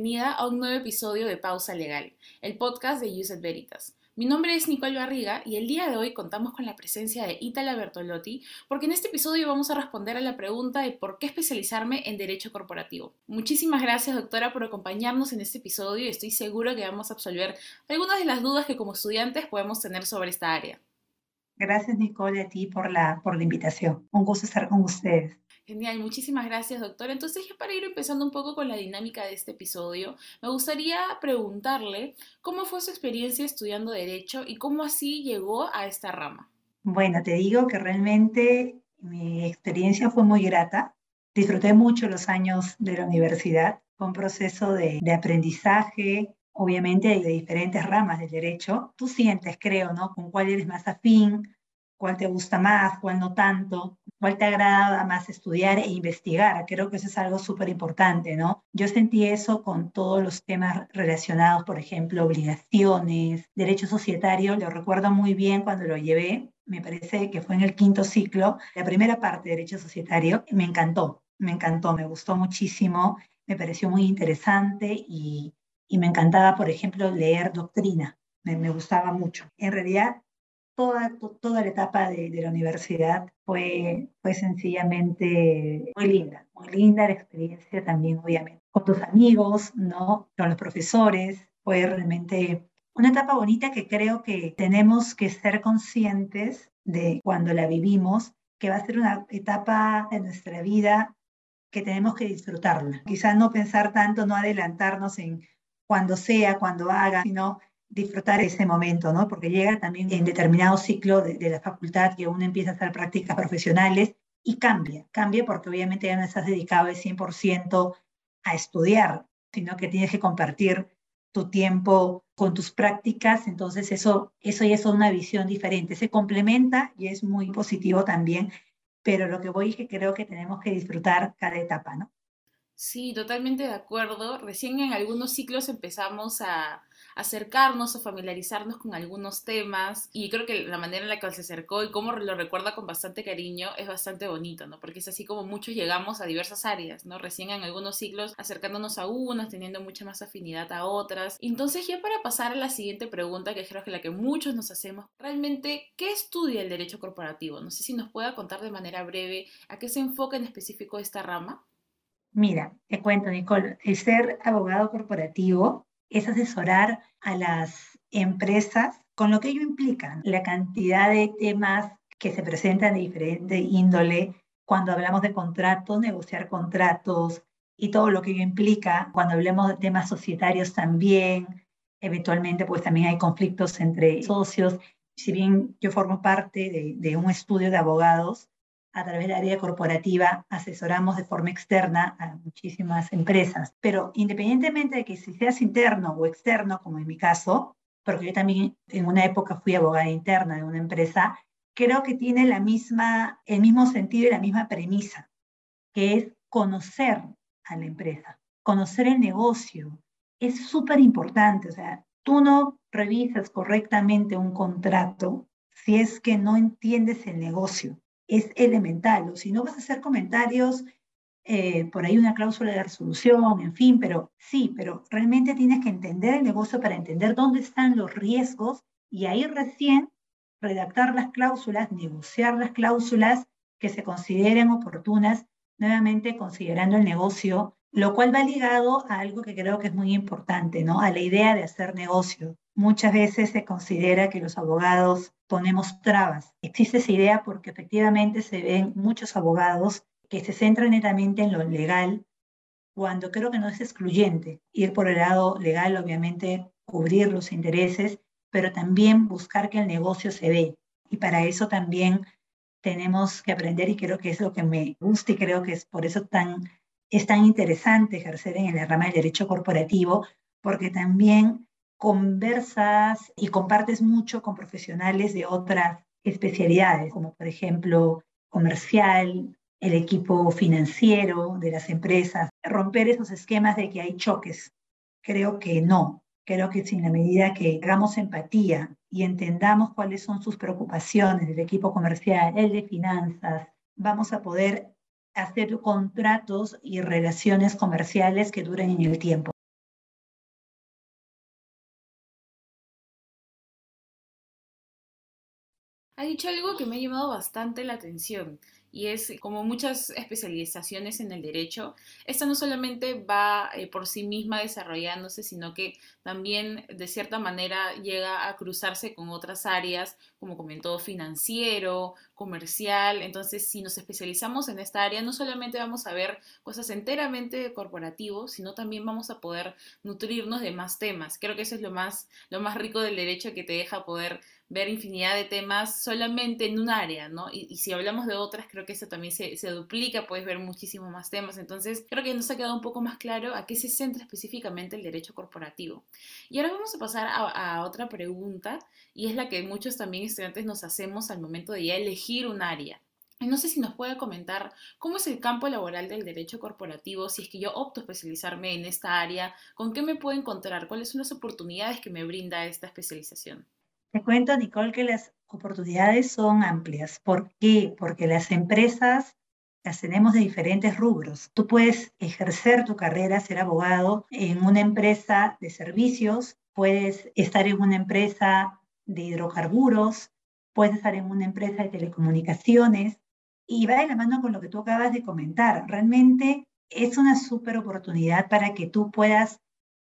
bienvenida a un nuevo episodio de Pausa Legal, el podcast de Uset Veritas. Mi nombre es Nicole Barriga y el día de hoy contamos con la presencia de Itala Bertolotti porque en este episodio vamos a responder a la pregunta de por qué especializarme en Derecho Corporativo. Muchísimas gracias doctora por acompañarnos en este episodio y estoy seguro que vamos a absolver algunas de las dudas que como estudiantes podemos tener sobre esta área. Gracias Nicole a ti por la, por la invitación. Un gusto estar con ustedes. Genial, muchísimas gracias, doctor. Entonces, ya para ir empezando un poco con la dinámica de este episodio, me gustaría preguntarle cómo fue su experiencia estudiando Derecho y cómo así llegó a esta rama. Bueno, te digo que realmente mi experiencia fue muy grata. Disfruté mucho los años de la universidad. Fue un proceso de, de aprendizaje, obviamente de diferentes ramas del derecho. Tú sientes, creo, ¿no? Con cuál eres más afín, cuál te gusta más, cuál no tanto, cuál te agrada más estudiar e investigar. Creo que eso es algo súper importante, ¿no? Yo sentí eso con todos los temas relacionados, por ejemplo, obligaciones, derecho societario. Lo recuerdo muy bien cuando lo llevé. Me parece que fue en el quinto ciclo. La primera parte de derecho societario me encantó, me encantó, me gustó muchísimo, me pareció muy interesante y, y me encantaba, por ejemplo, leer doctrina. Me, me gustaba mucho. En realidad, toda, toda la etapa de, de, la universidad fue, fue sencillamente muy linda, muy linda la experiencia también, obviamente, con tus amigos, ¿no? Con los profesores, fue realmente una etapa bonita que creo que tenemos que ser conscientes de cuando la vivimos, que va a ser una etapa de nuestra vida que tenemos que disfrutarla. Quizás no pensar tanto, no adelantarnos en cuando sea, cuando haga, sino disfrutar ese momento, ¿no? Porque llega también en determinado ciclo de, la facultad que uno empieza a hacer prácticas profesionales y cambia, cambia porque obviamente ya no estás dedicado al 100% a estudiar, sino que tienes que compartir tu tiempo con tus prácticas, entonces eso, eso ya es una visión diferente, se complementa y es muy positivo también, pero lo que voy es que creo que tenemos que disfrutar cada etapa, ¿no? Sí, totalmente de acuerdo. Recién en algunos ciclos empezamos a, acercarnos o familiarizarnos con algunos temas y creo que la manera en la que se acercó y cómo lo recuerda con bastante cariño es bastante bonito, ¿no? Porque es así como muchos llegamos a diversas áreas, ¿no? Recién en algunos ciclos acercándonos a unas, teniendo mucha más afinidad a otras. Entonces ya para pasar a la siguiente pregunta, que creo que la que muchos nos hacemos, realmente, ¿qué estudia el derecho corporativo? No sé si nos pueda contar de manera breve a qué se enfoca en específico esta rama. Mira, te cuento, Nicole, el ser abogado corporativo es asesorar a las empresas con lo que ello implica, la cantidad de temas que se presentan de diferente índole cuando hablamos de contratos, negociar contratos y todo lo que ello implica, cuando hablemos de temas societarios también, eventualmente pues también hay conflictos entre socios. Si bien yo formo parte de, de un estudio de abogados, a través del área corporativa asesoramos de forma externa a muchísimas empresas. Pero independientemente de que si seas interno o externo, como en mi caso, porque yo también en una época fui abogada interna de una empresa, creo que tiene la misma, el mismo sentido y la misma premisa, que es conocer a la empresa, conocer el negocio. Es súper importante, o sea, tú no revisas correctamente un contrato si es que no entiendes el negocio es elemental. O si no vas a hacer comentarios, eh, por ahí una cláusula de resolución, en fin, pero sí, pero realmente tienes que entender el negocio para entender dónde están los riesgos y ahí recién redactar las cláusulas, negociar las cláusulas que se consideren oportunas, nuevamente considerando el negocio, lo cual va ligado a algo que creo que es muy importante, ¿no? A la idea de hacer negocio. Muchas veces se considera que los abogados ponemos trabas. Existe esa idea porque efectivamente se ven muchos abogados que se centran netamente en lo legal, cuando creo que no es excluyente. Ir por el lado legal, obviamente, cubrir los intereses, pero también buscar que el negocio se dé. Y para eso también tenemos que aprender y creo que es lo que me gusta y creo que es por eso tan, es tan interesante ejercer en el rama del derecho corporativo, porque también conversas y compartes mucho con profesionales de otras especialidades, como por ejemplo comercial, el equipo financiero de las empresas, romper esos esquemas de que hay choques. Creo que no. Creo que sin la medida que hagamos empatía y entendamos cuáles son sus preocupaciones del equipo comercial, el de finanzas, vamos a poder hacer contratos y relaciones comerciales que duren en el tiempo. Ha dicho algo que me ha llamado bastante la atención y es como muchas especializaciones en el derecho, esta no solamente va eh, por sí misma desarrollándose, sino que también de cierta manera llega a cruzarse con otras áreas, como comentó, financiero, comercial. Entonces, si nos especializamos en esta área, no solamente vamos a ver cosas enteramente corporativas, sino también vamos a poder nutrirnos de más temas. Creo que eso es lo más, lo más rico del derecho que te deja poder ver infinidad de temas solamente en un área, ¿no? Y, si hablamos de otras, creo que eso también se, duplica, puedes ver muchísimos más temas. Entonces, creo que nos ha quedado un poco más claro a qué se centra específicamente el derecho corporativo. Y ahora vamos a pasar a, a otra pregunta, y es la que muchos también estudiantes nos hacemos al momento de ya elegir un área. No sé si nos puede comentar cómo es el campo laboral del derecho corporativo, si es que yo opto especializarme en esta área, con qué me puedo encontrar, cuáles son las oportunidades que me brinda esta especialización. Te cuento, Nicole, que las oportunidades son amplias. ¿Por qué? Porque las empresas las tenemos de diferentes rubros. Tú puedes ejercer tu carrera, ser abogado en una empresa de servicios, puedes estar en una empresa de hidrocarburos, puedes estar en una empresa de telecomunicaciones y va de la mano con lo que tú acabas de comentar. Realmente es una súper oportunidad para que tú puedas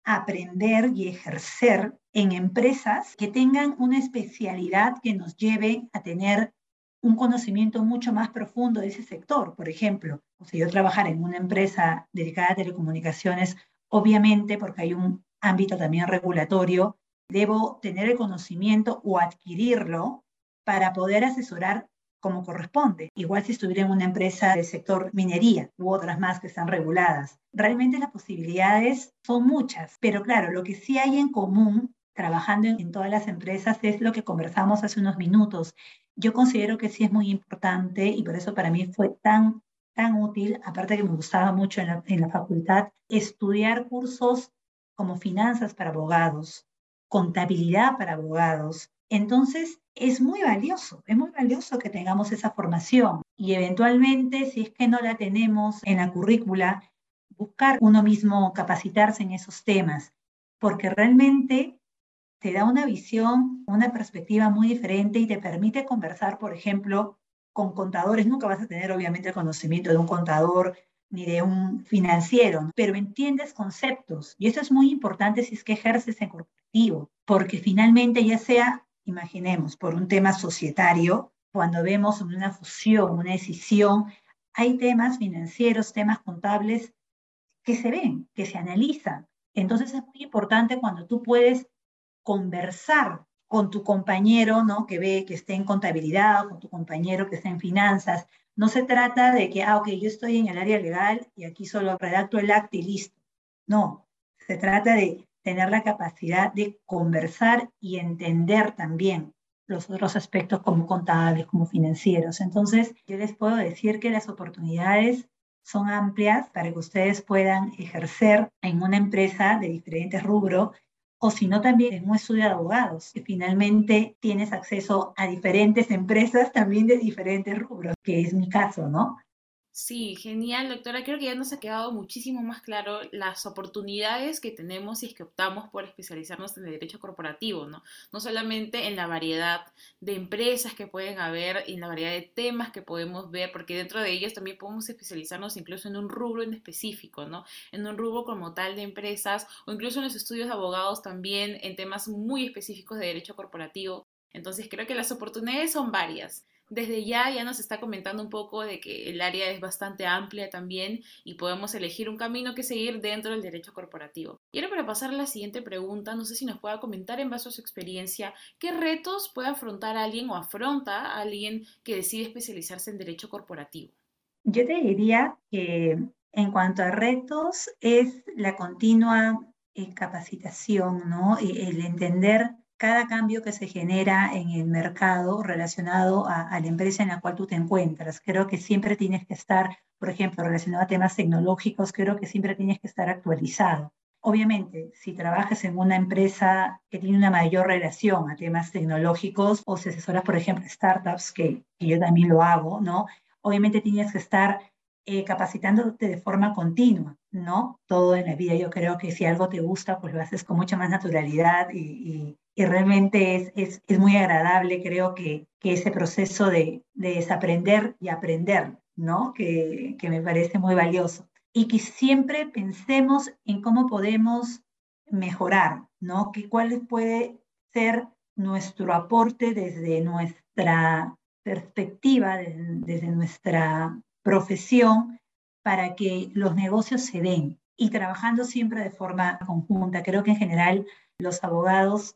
aprender y ejercer en empresas que tengan una especialidad que nos lleve a tener un conocimiento mucho más profundo de ese sector. Por ejemplo, si yo trabajar en una empresa dedicada a telecomunicaciones, obviamente, porque hay un ámbito también regulatorio, debo tener el conocimiento o adquirirlo para poder asesorar como corresponde. Igual si estuviera en una empresa del sector minería u otras más que están reguladas. Realmente las posibilidades son muchas, pero claro, lo que sí hay en común trabajando en, todas las empresas es lo que conversamos hace unos minutos. Yo considero que sí es muy importante y por eso para mí fue tan, tan útil, aparte que me gustaba mucho en la, en la facultad, estudiar cursos como finanzas para abogados, contabilidad para abogados. Entonces, es muy valioso, es muy valioso que tengamos esa formación y eventualmente, si es que no la tenemos en la currícula, buscar uno mismo capacitarse en esos temas, porque realmente te da una visión, una perspectiva muy diferente y te permite conversar, por ejemplo, con contadores. Nunca vas a tener, obviamente, el conocimiento de un contador ni de un financiero, pero entiendes conceptos. Y eso es muy importante si es que ejerces en corporativo, porque finalmente ya sea imaginemos, por un tema societario, cuando vemos una fusión, una decisión, hay temas financieros, temas contables que se ven, que se analizan. Entonces es muy importante cuando tú puedes conversar con tu compañero, ¿no? Que ve que esté en contabilidad, con tu compañero que esté en finanzas. No se trata de que, ah, ok, yo estoy en el área legal y aquí solo redacto el acta y listo. No, se trata de tener la capacidad de conversar y entender también los otros aspectos como contables, como financieros. Entonces, yo les puedo decir que las oportunidades son amplias para que ustedes puedan ejercer en una empresa de diferentes rubros o si no también en un estudio de abogados, que finalmente tienes acceso a diferentes empresas también de diferentes rubros, que es mi caso, ¿no? Sí, genial, doctora. Creo que ya nos ha quedado muchísimo más claro las oportunidades que tenemos si es que optamos por especializarnos en el derecho corporativo, ¿no? No solamente en la variedad de empresas que pueden haber, en la variedad de temas que podemos ver, porque dentro de ellos también podemos especializarnos incluso en un rubro en específico, ¿no? En un rubro como tal de empresas o incluso en los estudios de abogados también en temas muy específicos de derecho corporativo. Entonces creo que las oportunidades son varias desde ya ya nos está comentando un poco de que el área es bastante amplia también y podemos elegir un camino que seguir dentro del derecho corporativo. Y ahora para pasar a la siguiente pregunta, no sé si nos pueda comentar en base a su experiencia qué retos puede afrontar alguien o afronta a alguien que decide especializarse en derecho corporativo. Yo te diría que en cuanto a retos es la continua eh, capacitación, ¿no? El entender cada cambio que se genera en el mercado relacionado a, la empresa en la cual tú te encuentras. Creo que siempre tienes que estar, por ejemplo, relacionado a temas tecnológicos, creo que siempre tienes que estar actualizado. Obviamente, si trabajas en una empresa que tiene una mayor relación a temas tecnológicos o si asesoras, por ejemplo, startups, que, que yo también lo hago, ¿no? Obviamente tienes que estar eh, capacitándote de forma continua, ¿no? Todo en la vida, yo creo que si algo te gusta, pues lo haces con mucha más naturalidad y, y realmente es, es, muy agradable, creo que, que ese proceso de, de, desaprender y aprender, ¿no? Que, que me parece muy valioso. Y que siempre pensemos en cómo podemos mejorar, ¿no? Que cuál puede ser nuestro aporte desde nuestra perspectiva, desde, nuestra profesión, para que los negocios se den y trabajando siempre de forma conjunta. Creo que en general los abogados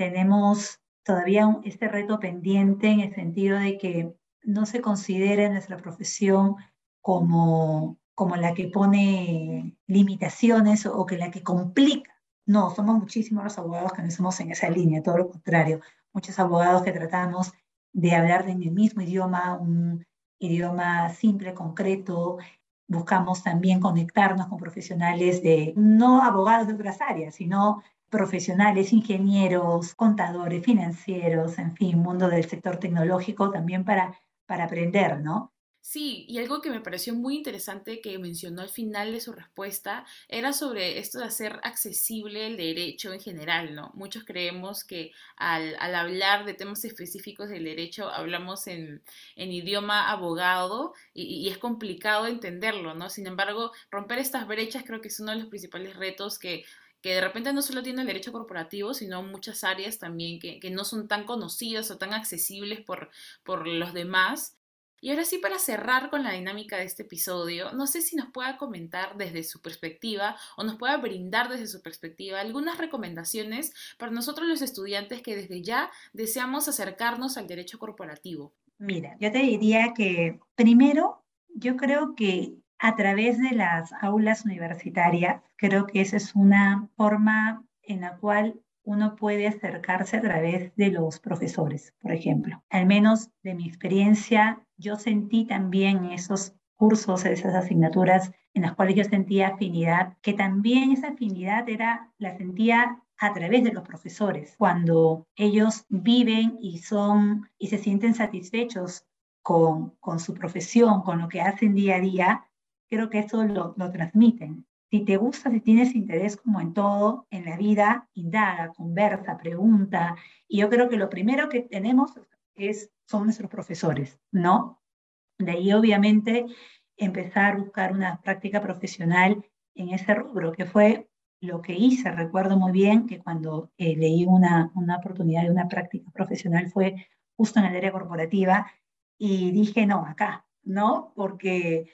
tenemos todavía este reto pendiente en el sentido de que no se considere nuestra profesión como, como la que pone limitaciones o que la que complica. No, somos muchísimos los abogados que no somos en esa línea, todo lo contrario. Muchos abogados que tratamos de hablar en el mismo idioma, un idioma simple, concreto. Buscamos también conectarnos con profesionales de, no abogados de otras áreas, sino profesionales, ingenieros, contadores, financieros, en fin, mundo del sector tecnológico también para, para aprender, ¿no? Sí, y algo que me pareció muy interesante que mencionó al final de su respuesta era sobre esto de hacer accesible el derecho en general, ¿no? Muchos creemos que al, hablar de temas específicos del derecho hablamos en, idioma abogado y, y, es complicado entenderlo, ¿no? Sin embargo, romper estas brechas creo que es uno de los principales retos que que de repente no solo tiene el derecho corporativo, sino muchas áreas también que, no son tan conocidas o tan accesibles por, por los demás. Y ahora sí, para cerrar con la dinámica de este episodio, no sé si nos pueda comentar desde su perspectiva o nos pueda brindar desde su perspectiva algunas recomendaciones para nosotros los estudiantes que desde ya deseamos acercarnos al derecho corporativo. Mira, yo te diría que primero, yo creo que a través de las aulas universitarias, creo que esa es una forma en la cual uno puede acercarse a través de los profesores, por ejemplo. Al menos de mi experiencia, yo sentí también esos cursos, esas asignaturas en las cuales yo sentía afinidad, que también esa afinidad era, la sentía a través de los profesores, cuando ellos viven y son y se sienten satisfechos con, con su profesión, con lo que hacen día a día, creo que eso lo, lo transmiten. Si te gusta, si tienes interés como en todo en la vida, indaga, conversa, pregunta. Y yo creo que lo primero que tenemos es, son nuestros profesores, ¿no? De ahí obviamente empezar a buscar una práctica profesional en ese rubro, que fue lo que hice. Recuerdo muy bien que cuando eh, leí una, una oportunidad de una práctica profesional fue justo en el área corporativa y dije, no, acá, ¿no? Porque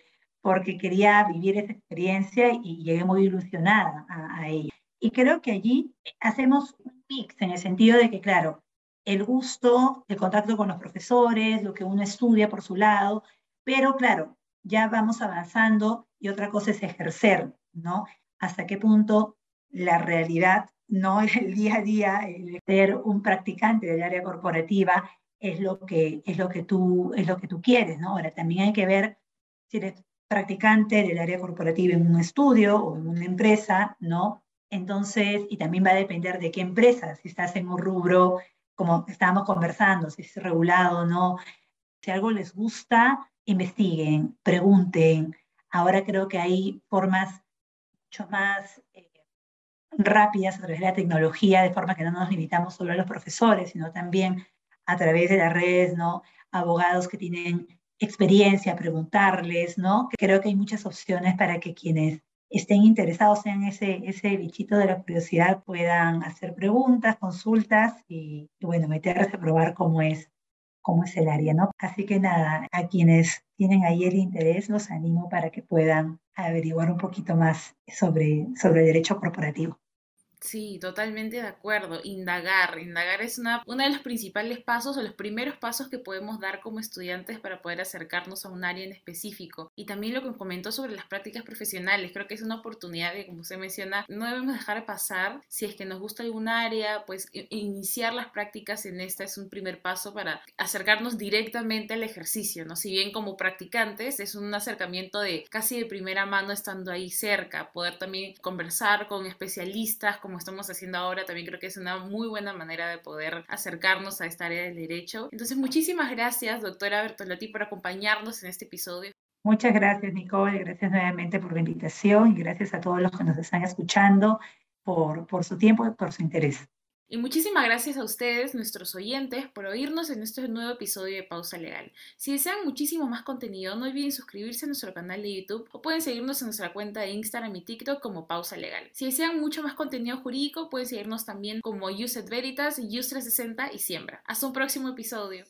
porque quería vivir esa experiencia y llegué muy ilusionada a, ella. Y creo que allí hacemos un mix en el sentido de que, claro, el gusto, el contacto con los profesores, lo que uno estudia por su lado, pero claro, ya vamos avanzando y otra cosa es ejercer, ¿no? Hasta qué punto la realidad, no el día a día, el ser un practicante del área corporativa es lo que, es lo que, tú, es lo que tú quieres, ¿no? Ahora, también hay que ver si eres practicante del área corporativa en un estudio o en una empresa, ¿no? Entonces, y también va a depender de qué empresa, si estás en un rubro, como estábamos conversando, si es regulado o no. Si algo les gusta, investiguen, pregunten. Ahora creo que hay formas mucho más eh, rápidas a través de la tecnología, de forma que no nos limitamos solo a los profesores, sino también a través de las redes, ¿no? Abogados que tienen experiencia, preguntarles, ¿no? Creo que hay muchas opciones para que quienes estén interesados en ese, ese bichito de la curiosidad puedan hacer preguntas, consultas y, bueno, meterse a probar cómo es, cómo es el área, ¿no? Así que nada, a quienes tienen ahí el interés, los animo para que puedan averiguar un poquito más sobre, sobre derecho corporativo. Sí, totalmente de acuerdo. Indagar. Indagar es una, uno de los principales pasos o los primeros pasos que podemos dar como estudiantes para poder acercarnos a un área en específico. Y también lo que comentó sobre las prácticas profesionales. Creo que es una oportunidad que, como usted menciona, no debemos dejar pasar. Si es que nos gusta algún área, pues iniciar las prácticas en esta es un primer paso para acercarnos directamente al ejercicio, ¿no? Si bien como practicantes es un acercamiento de casi de primera mano estando ahí cerca, poder también conversar con especialistas, como estamos haciendo ahora, también creo que es una muy buena manera de poder acercarnos a esta área del derecho. Entonces, muchísimas gracias, doctora Bertolotti, por acompañarnos en este episodio. Muchas gracias, Nicole. Gracias nuevamente por la invitación y gracias a todos los que nos están escuchando por, por su tiempo y por su interés. Y muchísimas gracias a ustedes, nuestros oyentes, por oírnos en este nuevo episodio de Pausa Legal. Si desean muchísimo más contenido, no olviden suscribirse a nuestro canal de YouTube o pueden seguirnos en nuestra cuenta de Instagram y TikTok como Pausa Legal. Si desean mucho más contenido jurídico, pueden seguirnos también como Uset Veritas, Use360 y Siembra. Hasta un próximo episodio.